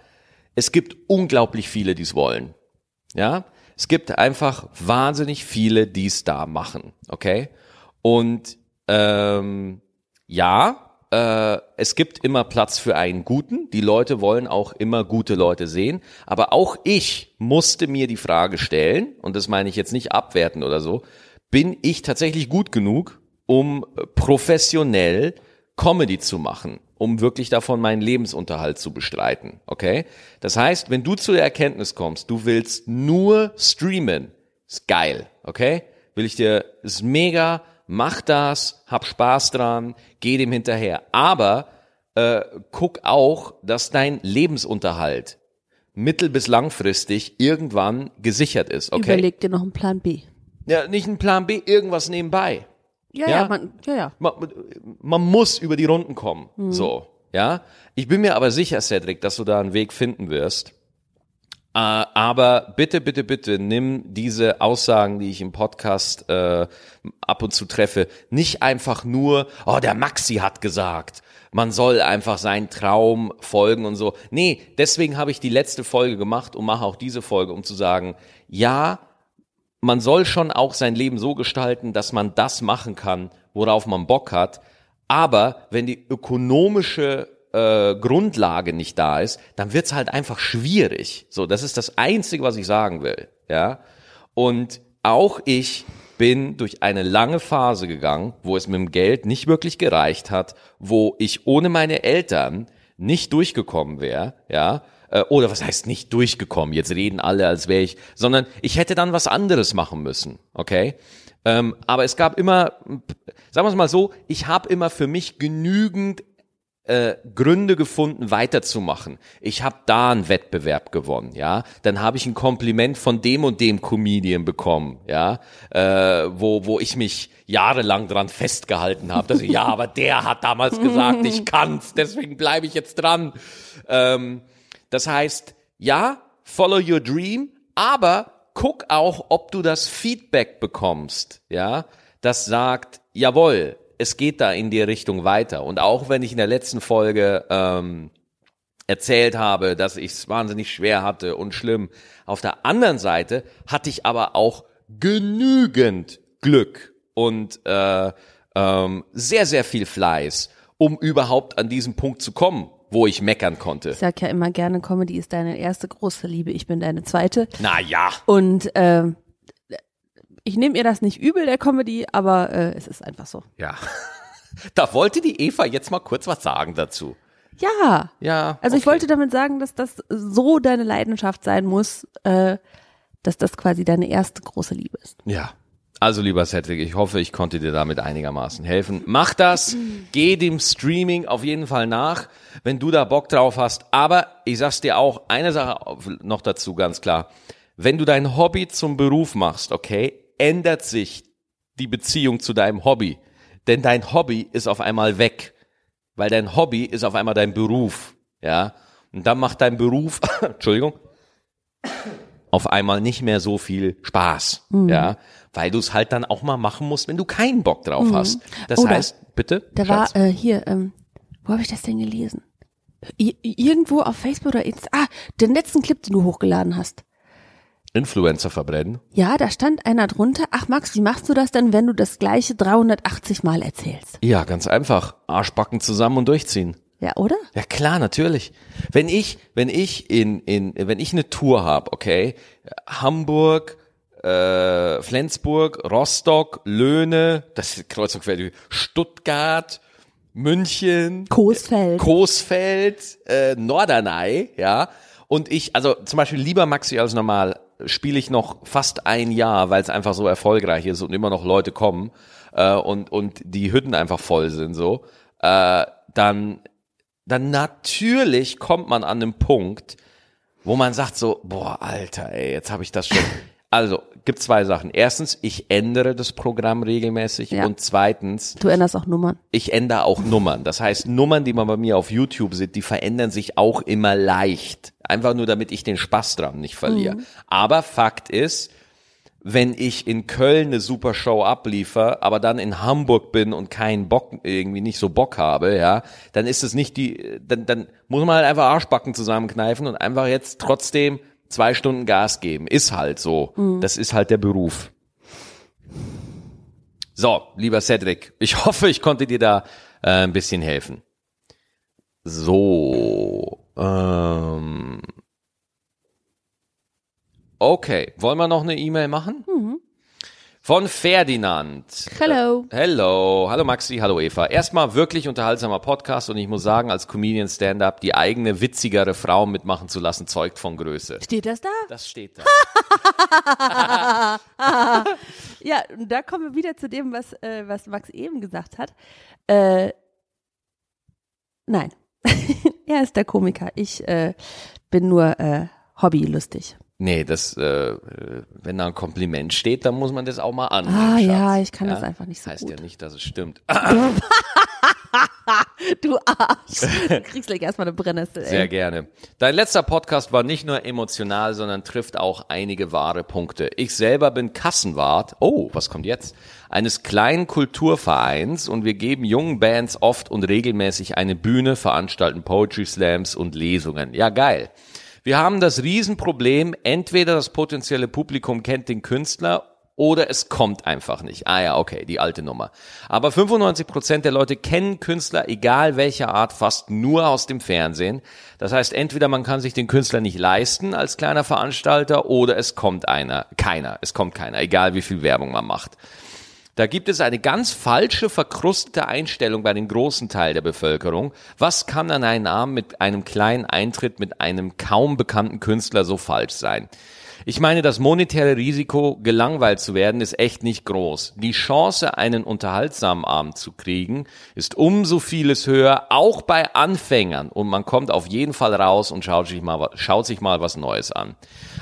es gibt unglaublich viele, die es wollen. Ja, es gibt einfach wahnsinnig viele, die es da machen. Okay, und ähm, ja, äh, es gibt immer Platz für einen Guten. Die Leute wollen auch immer gute Leute sehen. Aber auch ich musste mir die Frage stellen, und das meine ich jetzt nicht abwerten oder so, bin ich tatsächlich gut genug, um professionell Comedy zu machen, um wirklich davon meinen Lebensunterhalt zu bestreiten, okay? Das heißt, wenn du zu der Erkenntnis kommst, du willst nur streamen, ist geil, okay? Will ich dir, ist mega, mach das, hab Spaß dran, geh dem hinterher. Aber äh, guck auch, dass dein Lebensunterhalt mittel- bis langfristig irgendwann gesichert ist, okay? Überleg dir noch einen Plan B. Ja, nicht ein Plan B, irgendwas nebenbei. Ja, Ja? ja, man, ja, ja. Man, man muss über die Runden kommen, so, ja? Ich bin mir aber sicher, Cedric, dass du da einen Weg finden wirst. Äh, aber bitte, bitte, bitte nimm diese Aussagen, die ich im Podcast äh, ab und zu treffe, nicht einfach nur, oh, der Maxi hat gesagt, man soll einfach seinen Traum folgen und so. Nee, deswegen habe ich die letzte Folge gemacht und mache auch diese Folge, um zu sagen, ja, man soll schon auch sein Leben so gestalten, dass man das machen kann, worauf man Bock hat. Aber wenn die ökonomische äh, Grundlage nicht da ist, dann wird's halt einfach schwierig. So, das ist das Einzige, was ich sagen will. Ja. Und auch ich bin durch eine lange Phase gegangen, wo es mit dem Geld nicht wirklich gereicht hat, wo ich ohne meine Eltern nicht durchgekommen wäre, ja, Äh, oder was heißt nicht durchgekommen? Jetzt reden alle, als wäre ich, sondern ich hätte dann was anderes machen müssen, okay? Ähm, aber es gab immer, sagen wir es mal so, ich habe immer für mich genügend äh, Gründe gefunden, weiterzumachen. Ich habe da einen Wettbewerb gewonnen, ja. Dann habe ich ein Kompliment von dem und dem Comedian bekommen, ja, äh, wo wo ich mich jahrelang dran festgehalten habe, dass ich, ja, aber der hat damals gesagt, ich kann's, deswegen bleibe ich jetzt dran. Ähm, das heißt, ja, follow your dream, aber guck auch, ob du das Feedback bekommst, ja, das sagt, jawohl, es geht da in die Richtung weiter. Und auch wenn ich in der letzten Folge ähm, erzählt habe, dass ich es wahnsinnig schwer hatte und schlimm, auf der anderen Seite hatte ich aber auch genügend Glück und äh, ähm, sehr, sehr viel Fleiß, um überhaupt an diesen Punkt zu kommen, wo ich meckern konnte. Ich sag ja immer gerne, Comedy ist deine erste große Liebe, ich bin deine zweite. Na ja. Und ähm, ich nehme ihr das nicht übel, der Comedy, aber äh, es ist einfach so. Ja. *laughs* Da wollte die Eva jetzt mal kurz was sagen dazu. Ja. Ja. Also ich okay. wollte damit sagen, dass das so deine Leidenschaft sein muss, äh, dass das quasi deine erste große Liebe ist. Ja. Also lieber Cedric, ich hoffe, ich konnte dir damit einigermaßen helfen. Mach das, *clears throat* geh dem Streaming auf jeden Fall nach, wenn du da Bock drauf hast. Aber ich sag's dir auch, eine Sache noch dazu ganz klar. Wenn du dein Hobby zum Beruf machst, okay, ändert sich die Beziehung zu deinem Hobby. Denn dein Hobby ist auf einmal weg. Weil dein Hobby ist auf einmal dein Beruf. Ja. Und dann macht dein Beruf, *coughs* Entschuldigung, auf einmal nicht mehr so viel Spaß, Mhm. ja, weil du es halt dann auch mal machen musst, wenn du keinen Bock drauf hast. Das Oh, da- heißt, bitte, Da Schatz? war äh, hier, ähm, wo habe ich das denn gelesen? I irgendwo auf Facebook oder Insta. Ah, den letzten Clip, den du hochgeladen hast. Influencer verbrennen. Ja, da stand einer drunter. Ach Max, wie machst du das denn, wenn du das gleiche 380 Mal erzählst? Ja, ganz einfach. Arschbacken zusammen und durchziehen. Ja, oder? Ja klar, natürlich. Wenn ich, wenn ich in, in, wenn ich eine Tour habe, okay, Hamburg, äh, Flensburg, Rostock, Löhne, das ist kreuz und quer, Stuttgart, München, Coesfeld. Coesfeld, äh, Norderney, ja. Und ich, also zum Beispiel lieber Maxi als normal, spiele ich noch fast ein Jahr, weil es einfach so erfolgreich ist und immer noch Leute kommen äh, und, und die Hütten einfach voll sind so, äh, dann, dann natürlich kommt man an einen Punkt, wo man sagt so, boah, Alter, ey, jetzt habe ich das schon. *laughs* Also, gibt zwei Sachen. Erstens, ich ändere das Programm regelmäßig Ja. und zweitens, Du änderst auch Nummern. ich ändere auch Nummern. Das heißt, Nummern, die man bei mir auf YouTube sieht, die verändern sich auch immer leicht. Einfach nur, damit ich den Spaß dran nicht verliere. Aber Fakt ist, wenn ich in Köln eine super Show abliefer, aber dann in Hamburg bin und keinen Bock, irgendwie nicht so Bock habe, ja, dann ist es nicht die, dann, dann muss man halt einfach Arschbacken zusammenkneifen und einfach jetzt trotzdem zwei Stunden Gas geben. Ist halt so. Das ist halt der Beruf. So, lieber Cedric, ich *laughs* hoffe, ich konnte dir da äh, ein bisschen helfen. So, ähm, okay, wollen wir noch eine E-Mail machen? Mhm. Von Ferdinand. Hello. Äh, hello. Hallo Maxi, hallo Eva. Erstmal wirklich unterhaltsamer Podcast und ich muss sagen, als Comedian Stand-Up die eigene witzigere Frau mitmachen zu lassen, zeugt von Größe. Steht das da? Das steht da. *laughs* Ja, und da kommen wir wieder zu dem, was, äh, was Max eben gesagt hat. Äh, nein. *laughs* er ist der Komiker. Ich äh, bin nur äh, hobbylustig. Nee, das, äh, wenn da ein Kompliment steht, dann muss man das auch mal annehmen. Ah, Schatz. ja, ich kann das einfach nicht so heißt gut. ja nicht, dass es stimmt. *laughs* *laughs* Du Arsch. Du *laughs* kriegst gleich erstmal eine Brennnessel. Sehr Ey. gerne. Dein letzter Podcast war nicht nur emotional, sondern trifft auch einige wahre Punkte. Ich selber bin Kassenwart, oh, was kommt jetzt? Eines kleinen Kulturvereins und wir geben jungen Bands oft und regelmäßig eine Bühne, veranstalten Poetry Slams und Lesungen. Ja, geil. Wir haben das Riesenproblem, entweder das potenzielle Publikum kennt den Künstler oder es kommt einfach nicht. Ah ja, okay, die alte Nummer. Aber 95 Prozent der Leute kennen Künstler, egal welcher Art, fast nur aus dem Fernsehen. Das heißt, entweder man kann sich den Künstler nicht leisten als kleiner Veranstalter oder es kommt einer, keiner, es kommt keiner, egal wie viel Werbung man macht. Da gibt es eine ganz falsche, verkrustete Einstellung bei dem großen Teil der Bevölkerung. Was kann an einem Abend mit einem kleinen Eintritt mit einem kaum bekannten Künstler so falsch sein? Ich meine, das monetäre Risiko, gelangweilt zu werden, ist echt nicht groß. Die Chance, einen unterhaltsamen Abend zu kriegen, ist umso vieles höher, auch bei Anfängern. Und man kommt auf jeden Fall raus und schaut sich mal, schaut sich mal was Neues an.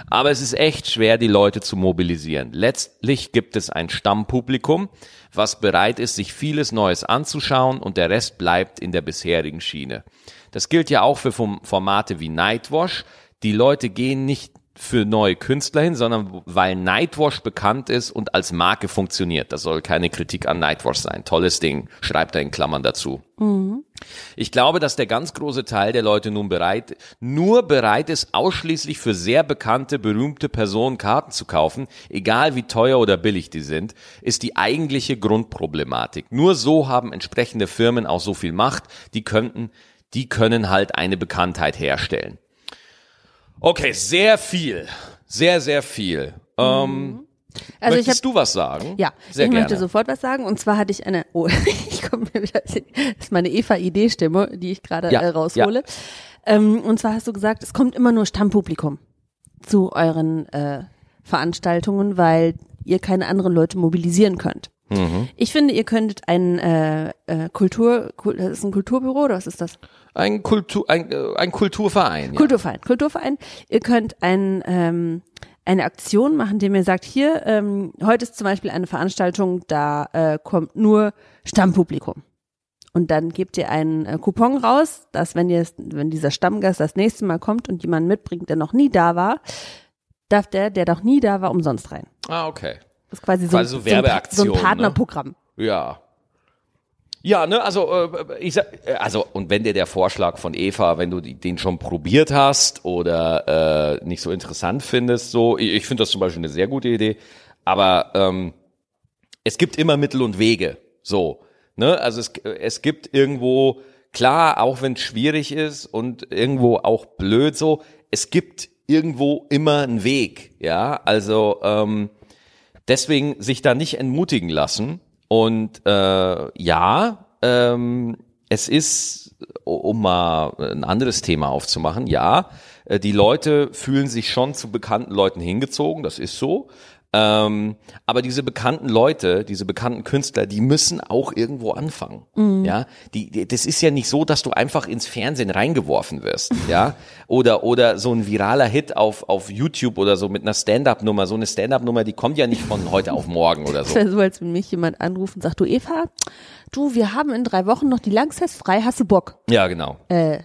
Aber es ist echt schwer, die Leute zu mobilisieren. Letztlich gibt es ein Stammpublikum, was bereit ist, sich vieles Neues anzuschauen und der Rest bleibt in der bisherigen Schiene. Das gilt ja auch für Form- Formate wie Nightwash. Die Leute gehen nicht für neue Künstler hin, sondern weil Nightwash bekannt ist und als Marke funktioniert. Das soll keine Kritik an Nightwash sein. Tolles Ding, schreibt er in Klammern dazu. Ich glaube, dass der ganz große Teil der Leute nun bereit, nur bereit ist, ausschließlich für sehr bekannte, berühmte Personen Karten zu kaufen, egal wie teuer oder billig die sind, ist die eigentliche Grundproblematik. Nur so haben entsprechende Firmen auch so viel Macht, die könnten, die können halt eine Bekanntheit herstellen. Okay, sehr viel. Sehr, sehr viel. Ähm, Also ich möchtest habe du was sagen? Ja, sehr ich gerne. möchte sofort was sagen. Und zwar hatte ich eine, oh, *laughs* ich komme mir wieder, das ist meine Eva-Idee-Stimme, die ich gerade Ja, äh, raushole. Ähm, und zwar hast du gesagt, es kommt immer nur Stammpublikum zu euren äh, Veranstaltungen, weil ihr keine anderen Leute mobilisieren könnt. Mhm. Ich finde, ihr könntet ein äh, äh, Kultur, Kul- das ist ein Kulturbüro oder was ist das? Ein, Kultur, ein, äh, ein Kulturverein. Ja. Kulturverein, Kulturverein. Ihr könnt ein, ähm, eine Aktion machen, indem ihr sagt, hier, ähm, heute ist zum Beispiel eine Veranstaltung, da äh, kommt nur Stammpublikum. Und dann gebt ihr einen äh, Coupon raus, dass wenn ihr, wenn dieser Stammgast das nächste Mal kommt und jemanden mitbringt, der noch nie da war, darf der, der noch nie da war, umsonst rein. Ah, okay. Das ist quasi so, Quasi so ein- so, ein, Werbeaktion, ne? Partnerprogramm. Ja. Ja, ne, also äh, ich sag, äh, also und wenn dir der Vorschlag von Eva, wenn du die- den schon probiert hast oder äh, nicht so interessant findest, so, ich, ich finde das zum Beispiel eine sehr gute Idee, aber ähm, es gibt immer Mittel und Wege, so, ne, also es, es gibt irgendwo klar, auch wenn es schwierig ist und irgendwo auch blöd, so, es gibt irgendwo immer einen Weg, ja, also ähm, deswegen sich da nicht entmutigen lassen. Und äh, ja, ähm, es ist, um mal ein anderes Thema aufzumachen, ja, äh, die Leute fühlen sich schon zu bekannten Leuten hingezogen, das ist so. Ähm, aber diese bekannten Leute, diese bekannten Künstler, die müssen auch irgendwo anfangen. Ja, die, die, das ist ja nicht so, dass du einfach ins Fernsehen reingeworfen wirst. Ja, oder oder so ein viraler Hit auf auf YouTube oder so mit einer Stand-up-Nummer. So eine Stand-up-Nummer, die kommt ja nicht von heute auf morgen oder Das so. wäre *laughs* so, als wenn mich jemand anruft und sagt, du Eva, du, wir haben in drei Wochen noch die Langzeit frei, hast du Bock? Ja, genau. Äh,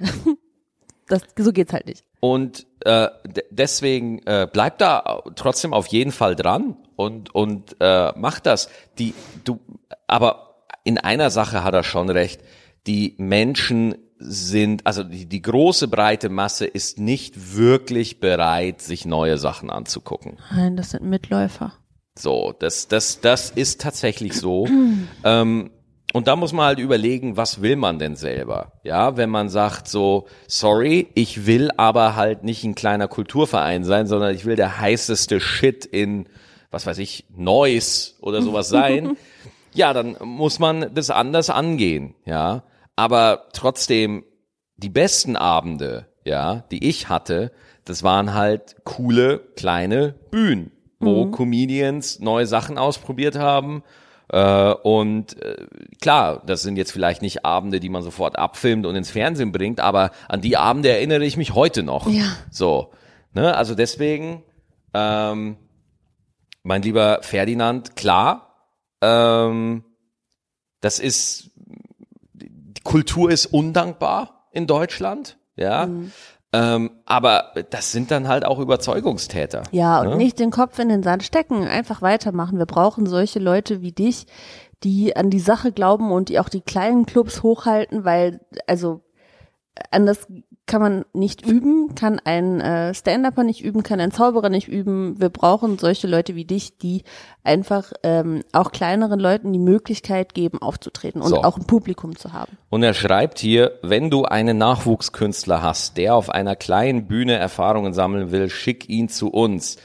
*laughs* das, so geht's halt nicht. Und äh, de- deswegen äh, bleibt da trotzdem auf jeden Fall dran und und äh, macht das. Die du, aber in einer Sache hat er schon recht. Die Menschen sind, also die, die große breite Masse ist nicht wirklich bereit, sich neue Sachen anzugucken. Nein, das sind Mitläufer. So, das, das, das ist tatsächlich so. *clears throat* ähm, und da muss man halt überlegen, was will man denn selber? Ja, wenn man sagt so, sorry, ich will aber halt nicht ein kleiner Kulturverein sein, sondern ich will der heißeste Shit in, was weiß ich, Neuss oder sowas sein. *laughs* ja, dann muss man das anders angehen, ja. Aber trotzdem, die besten Abende, ja, die ich hatte, das waren halt coole kleine Bühnen, wo Comedians neue Sachen ausprobiert haben und äh, klar, das sind jetzt vielleicht nicht Abende, die man sofort abfilmt und ins Fernsehen bringt, aber an die Abende erinnere ich mich heute noch. Ja. So, ne? Also deswegen, ähm, mein lieber Ferdinand, klar, ähm, das ist die Kultur ist undankbar in Deutschland, ja. Ähm, aber das sind dann halt auch Überzeugungstäter. Ja, und ne? nicht den Kopf in den Sand stecken, einfach weitermachen. Wir brauchen solche Leute wie dich, die an die Sache glauben und die auch die kleinen Clubs hochhalten, weil, also, anders kann man nicht üben, kann ein äh, Stand-Upper nicht üben, kann ein Zauberer nicht üben. Wir brauchen solche Leute wie dich, die einfach ähm, auch kleineren Leuten die Möglichkeit geben, aufzutreten und So. auch ein Publikum zu haben. Und er schreibt hier, wenn du einen Nachwuchskünstler hast, der auf einer kleinen Bühne Erfahrungen sammeln will, schick ihn zu uns.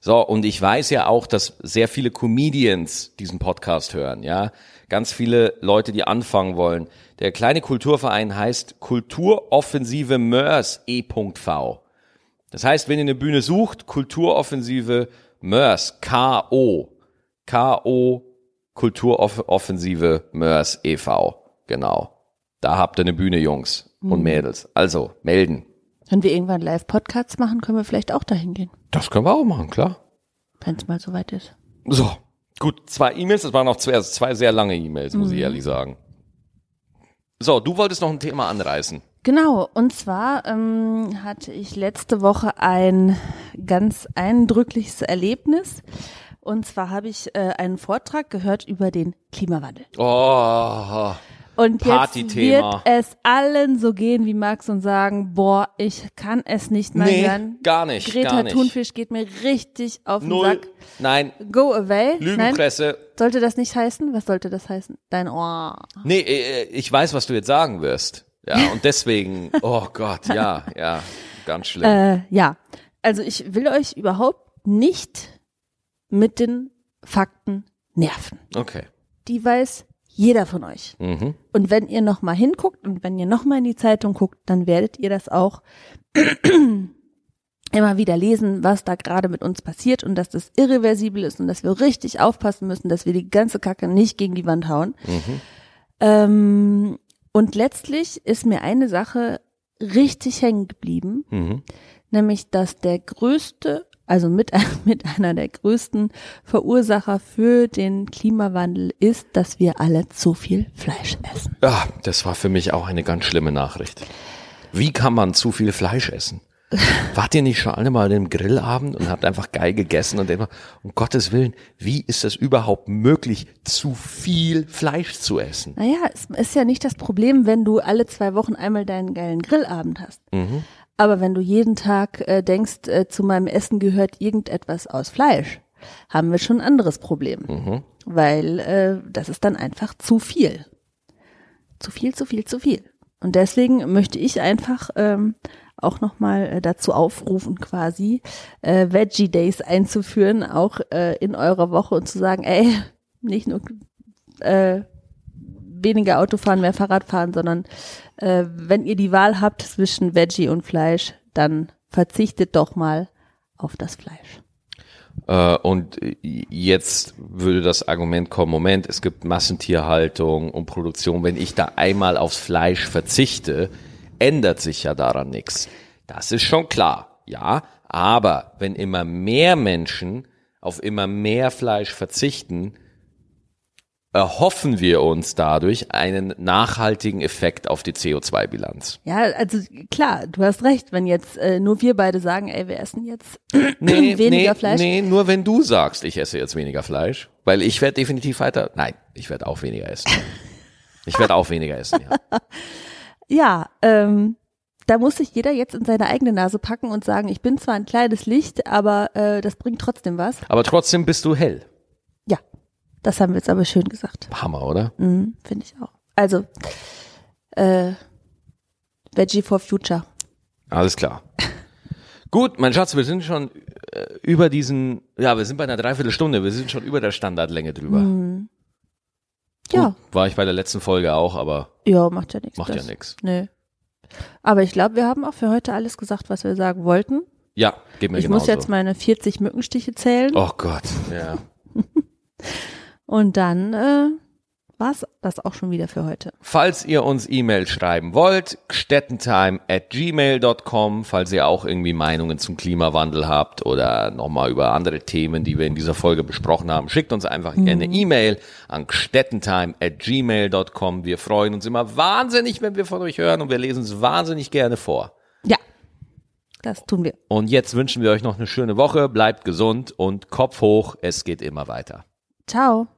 So, und ich weiß ja auch, dass sehr viele Comedians diesen Podcast hören, ja. Ganz viele Leute, die anfangen wollen. Der kleine Kulturverein heißt Kulturoffensive Mörs E.V. Das heißt, wenn ihr eine Bühne sucht, Kulturoffensive Mörs, K.O. K.O. Kulturoffensive Mörs e.V. Genau. Da habt ihr eine Bühne, Jungs und Mädels. Also, melden. Wenn wir irgendwann Live-Podcasts machen, können wir vielleicht auch dahin gehen, Das können wir auch machen, klar. wenn es mal soweit ist. So. Gut, zwei E-Mails, das waren auch zwei, also zwei sehr lange E-Mails, muss ich ehrlich sagen. So, du wolltest noch ein Thema anreißen. Genau, und zwar ähm, hatte ich letzte Woche ein ganz eindrückliches Erlebnis. Und zwar habe ich äh, einen Vortrag gehört über den Klimawandel. Oh, Und jetzt wird es allen so gehen wie Max und sagen, boah, ich kann es nicht mehr Nee, hören. gar nicht, Greta gar nicht. Thunfisch geht mir richtig auf den null. Sack. Nein, Go away. Nein, Lügenpresse. sollte das nicht heißen? Was sollte das heißen? Dein Ohr. Nee, äh, ich weiß, was du jetzt sagen wirst. Ja, *laughs* und deswegen, oh Gott, ja, ja, ganz schlimm. Äh, ja, also ich will euch überhaupt nicht mit den Fakten nerven. Okay. Die weiß jeder von euch. Mhm. Und wenn ihr noch mal hinguckt und wenn ihr noch mal in die Zeitung guckt, dann werdet ihr das auch *clears throat* immer wieder lesen, was da gerade mit uns passiert und dass das irreversibel ist und dass wir richtig aufpassen müssen, dass wir die ganze Kacke nicht gegen die Wand hauen. Ähm, und letztlich ist mir eine Sache richtig hängen geblieben, Mhm. nämlich dass der größte, also mit, *laughs* mit einer der größten Verursacher für den Klimawandel ist, dass wir alle zu viel Fleisch essen. Ja, das war für mich auch eine ganz schlimme Nachricht. Wie kann man zu viel Fleisch essen? Wart ihr nicht schon alle mal im Grillabend und habt einfach geil gegessen und immer, um Gottes Willen, wie ist das überhaupt möglich, zu viel Fleisch zu essen? Naja, es ist ja nicht das Problem, wenn du alle zwei Wochen einmal deinen geilen Grillabend hast. Aber wenn du jeden Tag äh, denkst, äh, zu meinem Essen gehört irgendetwas aus Fleisch, haben wir schon ein anderes Problem. Weil äh, das ist dann einfach zu viel. Zu viel, zu viel, zu viel. Und deswegen möchte ich einfach ähm, auch nochmal äh, dazu aufrufen, quasi äh, Veggie Days einzuführen, auch äh, in eurer Woche und zu sagen, ey, nicht nur äh, weniger Auto fahren, mehr Fahrrad fahren, sondern äh, wenn ihr die Wahl habt zwischen Veggie und Fleisch, dann verzichtet doch mal auf das Fleisch. Äh, und jetzt würde das Argument kommen, Moment, es gibt Massentierhaltung und Produktion. Wenn ich da einmal aufs Fleisch verzichte, ändert sich ja daran nichts. Das ist schon klar, ja. Aber wenn immer mehr Menschen auf immer mehr Fleisch verzichten, erhoffen wir uns dadurch einen nachhaltigen Effekt auf die CO2-Bilanz. Ja, also klar, du hast recht, wenn jetzt äh, nur wir beide sagen, ey, wir essen jetzt *clears throat* Nee, weniger nee, Fleisch. Nee, nur wenn du sagst, ich esse jetzt weniger Fleisch. Weil ich werde definitiv weiter. Nein, ich werde auch weniger essen. *laughs* Ich werde auch weniger essen, ja. *laughs* Ja, ähm, da muss sich jeder jetzt in seine eigene Nase packen und sagen, ich bin zwar ein kleines Licht, aber äh, das bringt trotzdem was. Aber trotzdem bist du hell. Das haben wir jetzt aber schön gesagt. Hammer, oder? Mhm, Finde ich auch. Also, äh, Veggie for Future. Alles klar. *laughs* Gut, mein Schatz, wir sind schon äh, über diesen, ja, wir sind bei einer Dreiviertelstunde, wir sind schon über der Standardlänge drüber. Mhm. Ja, Gut, war ich bei der letzten Folge auch, aber ja, macht ja nichts. macht ja das. nichts. Nee. Aber ich glaube, wir haben auch für heute alles gesagt, was wir sagen wollten. Ja, geht mir Ich genauso. muss jetzt meine 40 Mückenstiche zählen Oh Gott, ja. *laughs* und dann äh, war's das auch schon wieder für heute. Falls ihr uns E-Mail schreiben wollt, gstettentime at gmail.com, falls ihr auch irgendwie Meinungen zum Klimawandel habt oder nochmal über andere Themen, die wir in dieser Folge besprochen haben, schickt uns einfach Mhm. eine E-Mail an gstettentime at gmail.com. Wir freuen uns immer wahnsinnig, wenn wir von euch hören und wir lesen es wahnsinnig gerne vor. Ja, das tun wir. Und jetzt wünschen wir euch noch eine schöne Woche, bleibt gesund und Kopf hoch, es geht immer weiter. Ciao.